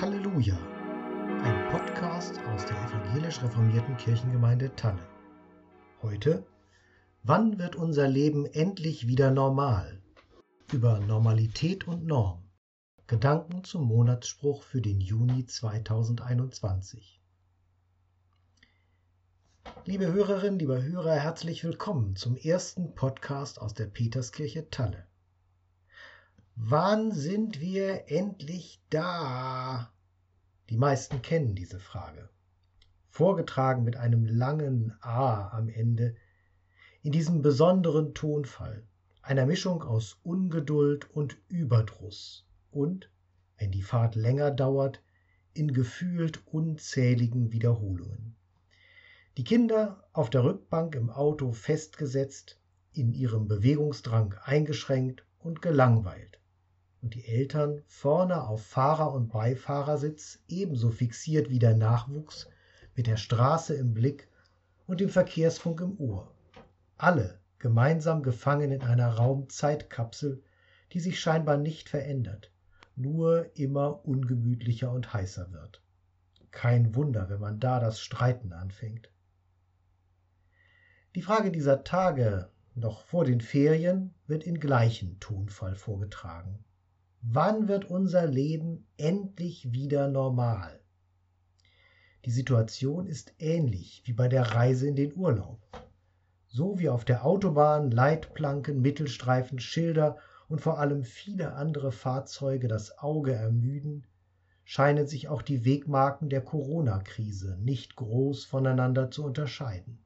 Halleluja, ein Podcast aus der evangelisch reformierten Kirchengemeinde Talle. Heute, wann wird unser Leben endlich wieder normal? Über Normalität und Norm. Gedanken zum Monatsspruch für den Juni 2021. Liebe Hörerinnen, lieber Hörer, herzlich willkommen zum ersten Podcast aus der Peterskirche Talle. Wann sind wir endlich da? Die meisten kennen diese Frage. Vorgetragen mit einem langen A am Ende, in diesem besonderen Tonfall, einer Mischung aus Ungeduld und Überdruss und, wenn die Fahrt länger dauert, in gefühlt unzähligen Wiederholungen. Die Kinder auf der Rückbank im Auto festgesetzt, in ihrem Bewegungsdrang eingeschränkt und gelangweilt und die Eltern vorne auf Fahrer und Beifahrersitz ebenso fixiert wie der Nachwuchs mit der Straße im Blick und dem Verkehrsfunk im Ohr. Alle gemeinsam gefangen in einer Raumzeitkapsel, die sich scheinbar nicht verändert, nur immer ungemütlicher und heißer wird. Kein Wunder, wenn man da das Streiten anfängt. Die Frage dieser Tage, noch vor den Ferien, wird in gleichem Tonfall vorgetragen. Wann wird unser Leben endlich wieder normal? Die Situation ist ähnlich wie bei der Reise in den Urlaub. So wie auf der Autobahn Leitplanken, Mittelstreifen, Schilder und vor allem viele andere Fahrzeuge das Auge ermüden, scheinen sich auch die Wegmarken der Corona-Krise nicht groß voneinander zu unterscheiden.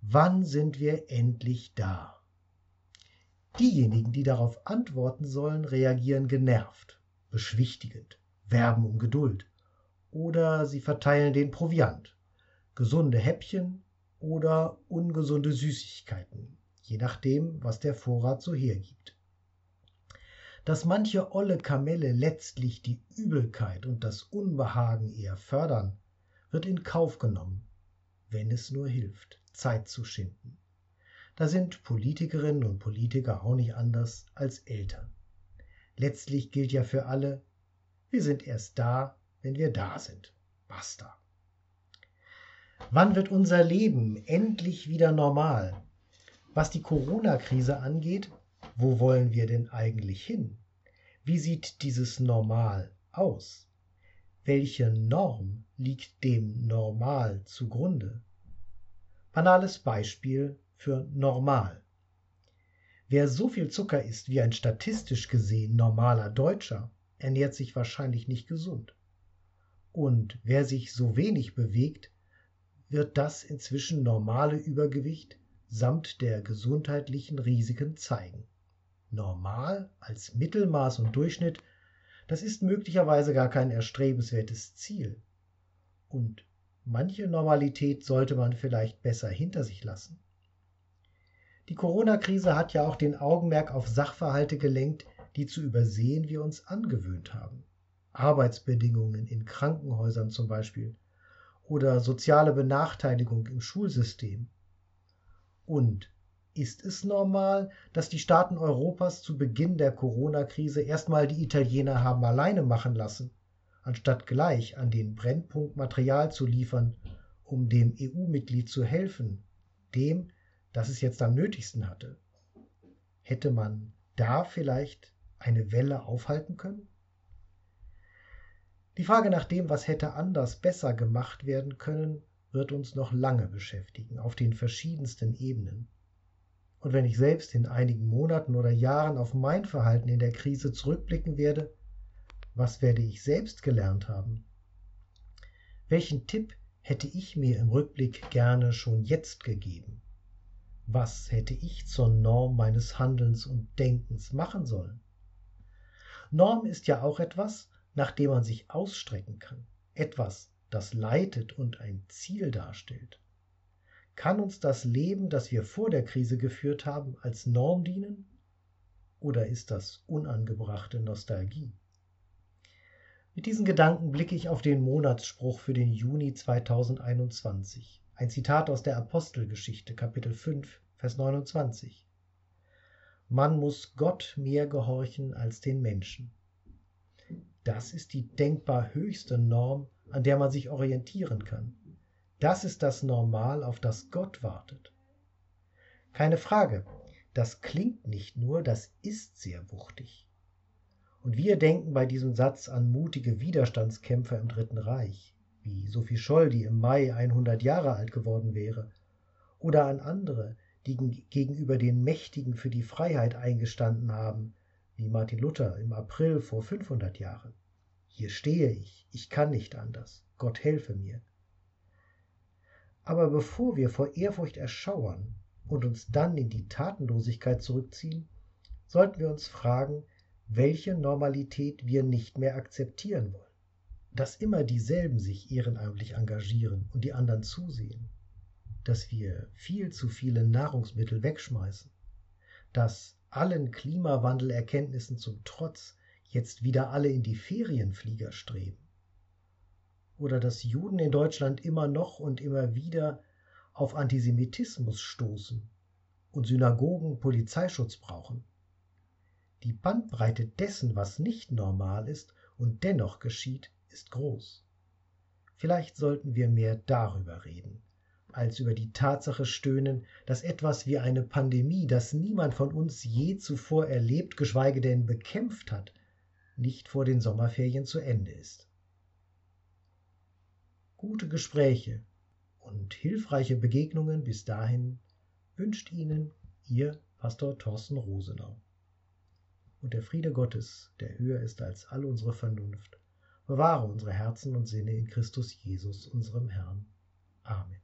Wann sind wir endlich da? Diejenigen, die darauf antworten sollen, reagieren genervt, beschwichtigend, werben um Geduld oder sie verteilen den Proviant, gesunde Häppchen oder ungesunde Süßigkeiten, je nachdem, was der Vorrat so hergibt. Dass manche olle Kamelle letztlich die Übelkeit und das Unbehagen eher fördern, wird in Kauf genommen, wenn es nur hilft, Zeit zu schinden. Da sind Politikerinnen und Politiker auch nicht anders als Eltern. Letztlich gilt ja für alle, wir sind erst da, wenn wir da sind. Basta. Wann wird unser Leben endlich wieder normal? Was die Corona-Krise angeht, wo wollen wir denn eigentlich hin? Wie sieht dieses Normal aus? Welche Norm liegt dem Normal zugrunde? Banales Beispiel für normal. Wer so viel Zucker isst wie ein statistisch gesehen normaler Deutscher, ernährt sich wahrscheinlich nicht gesund. Und wer sich so wenig bewegt, wird das inzwischen normale Übergewicht samt der gesundheitlichen Risiken zeigen. Normal als Mittelmaß und Durchschnitt, das ist möglicherweise gar kein erstrebenswertes Ziel. Und manche Normalität sollte man vielleicht besser hinter sich lassen. Die Corona-Krise hat ja auch den Augenmerk auf Sachverhalte gelenkt, die zu übersehen wir uns angewöhnt haben. Arbeitsbedingungen in Krankenhäusern zum Beispiel oder soziale Benachteiligung im Schulsystem. Und ist es normal, dass die Staaten Europas zu Beginn der Corona-Krise erstmal die Italiener haben alleine machen lassen, anstatt gleich an den Brennpunkt Material zu liefern, um dem EU-Mitglied zu helfen, dem, das es jetzt am nötigsten hatte. Hätte man da vielleicht eine Welle aufhalten können? Die Frage nach dem, was hätte anders besser gemacht werden können, wird uns noch lange beschäftigen, auf den verschiedensten Ebenen. Und wenn ich selbst in einigen Monaten oder Jahren auf mein Verhalten in der Krise zurückblicken werde, was werde ich selbst gelernt haben? Welchen Tipp hätte ich mir im Rückblick gerne schon jetzt gegeben? Was hätte ich zur Norm meines Handelns und Denkens machen sollen? Norm ist ja auch etwas, nach dem man sich ausstrecken kann, etwas, das leitet und ein Ziel darstellt. Kann uns das Leben, das wir vor der Krise geführt haben, als Norm dienen? Oder ist das unangebrachte Nostalgie? Mit diesen Gedanken blicke ich auf den Monatsspruch für den Juni 2021. Ein Zitat aus der Apostelgeschichte, Kapitel 5, Vers 29. Man muss Gott mehr gehorchen als den Menschen. Das ist die denkbar höchste Norm, an der man sich orientieren kann. Das ist das Normal, auf das Gott wartet. Keine Frage, das klingt nicht nur, das ist sehr wuchtig. Und wir denken bei diesem Satz an mutige Widerstandskämpfer im Dritten Reich, wie Sophie Scholl, die im Mai 100 Jahre alt geworden wäre, oder an andere, die gegenüber den Mächtigen für die Freiheit eingestanden haben, wie Martin Luther im April vor 500 Jahren. Hier stehe ich, ich kann nicht anders, Gott helfe mir. Aber bevor wir vor Ehrfurcht erschauern und uns dann in die Tatenlosigkeit zurückziehen, sollten wir uns fragen, welche Normalität wir nicht mehr akzeptieren wollen. Dass immer dieselben sich ehrenamtlich engagieren und die anderen zusehen. Dass wir viel zu viele Nahrungsmittel wegschmeißen. Dass allen Klimawandelerkenntnissen zum Trotz jetzt wieder alle in die Ferienflieger streben. Oder dass Juden in Deutschland immer noch und immer wieder auf Antisemitismus stoßen und Synagogen Polizeischutz brauchen die Bandbreite dessen, was nicht normal ist und dennoch geschieht, ist groß. Vielleicht sollten wir mehr darüber reden, als über die Tatsache stöhnen, dass etwas wie eine Pandemie, das niemand von uns je zuvor erlebt, geschweige denn bekämpft hat, nicht vor den Sommerferien zu Ende ist. Gute Gespräche und hilfreiche Begegnungen bis dahin wünscht Ihnen Ihr Pastor Thorsten Rosenau und der Friede Gottes, der höher ist als all unsere Vernunft, bewahre unsere Herzen und Sinne in Christus Jesus, unserem Herrn. Amen.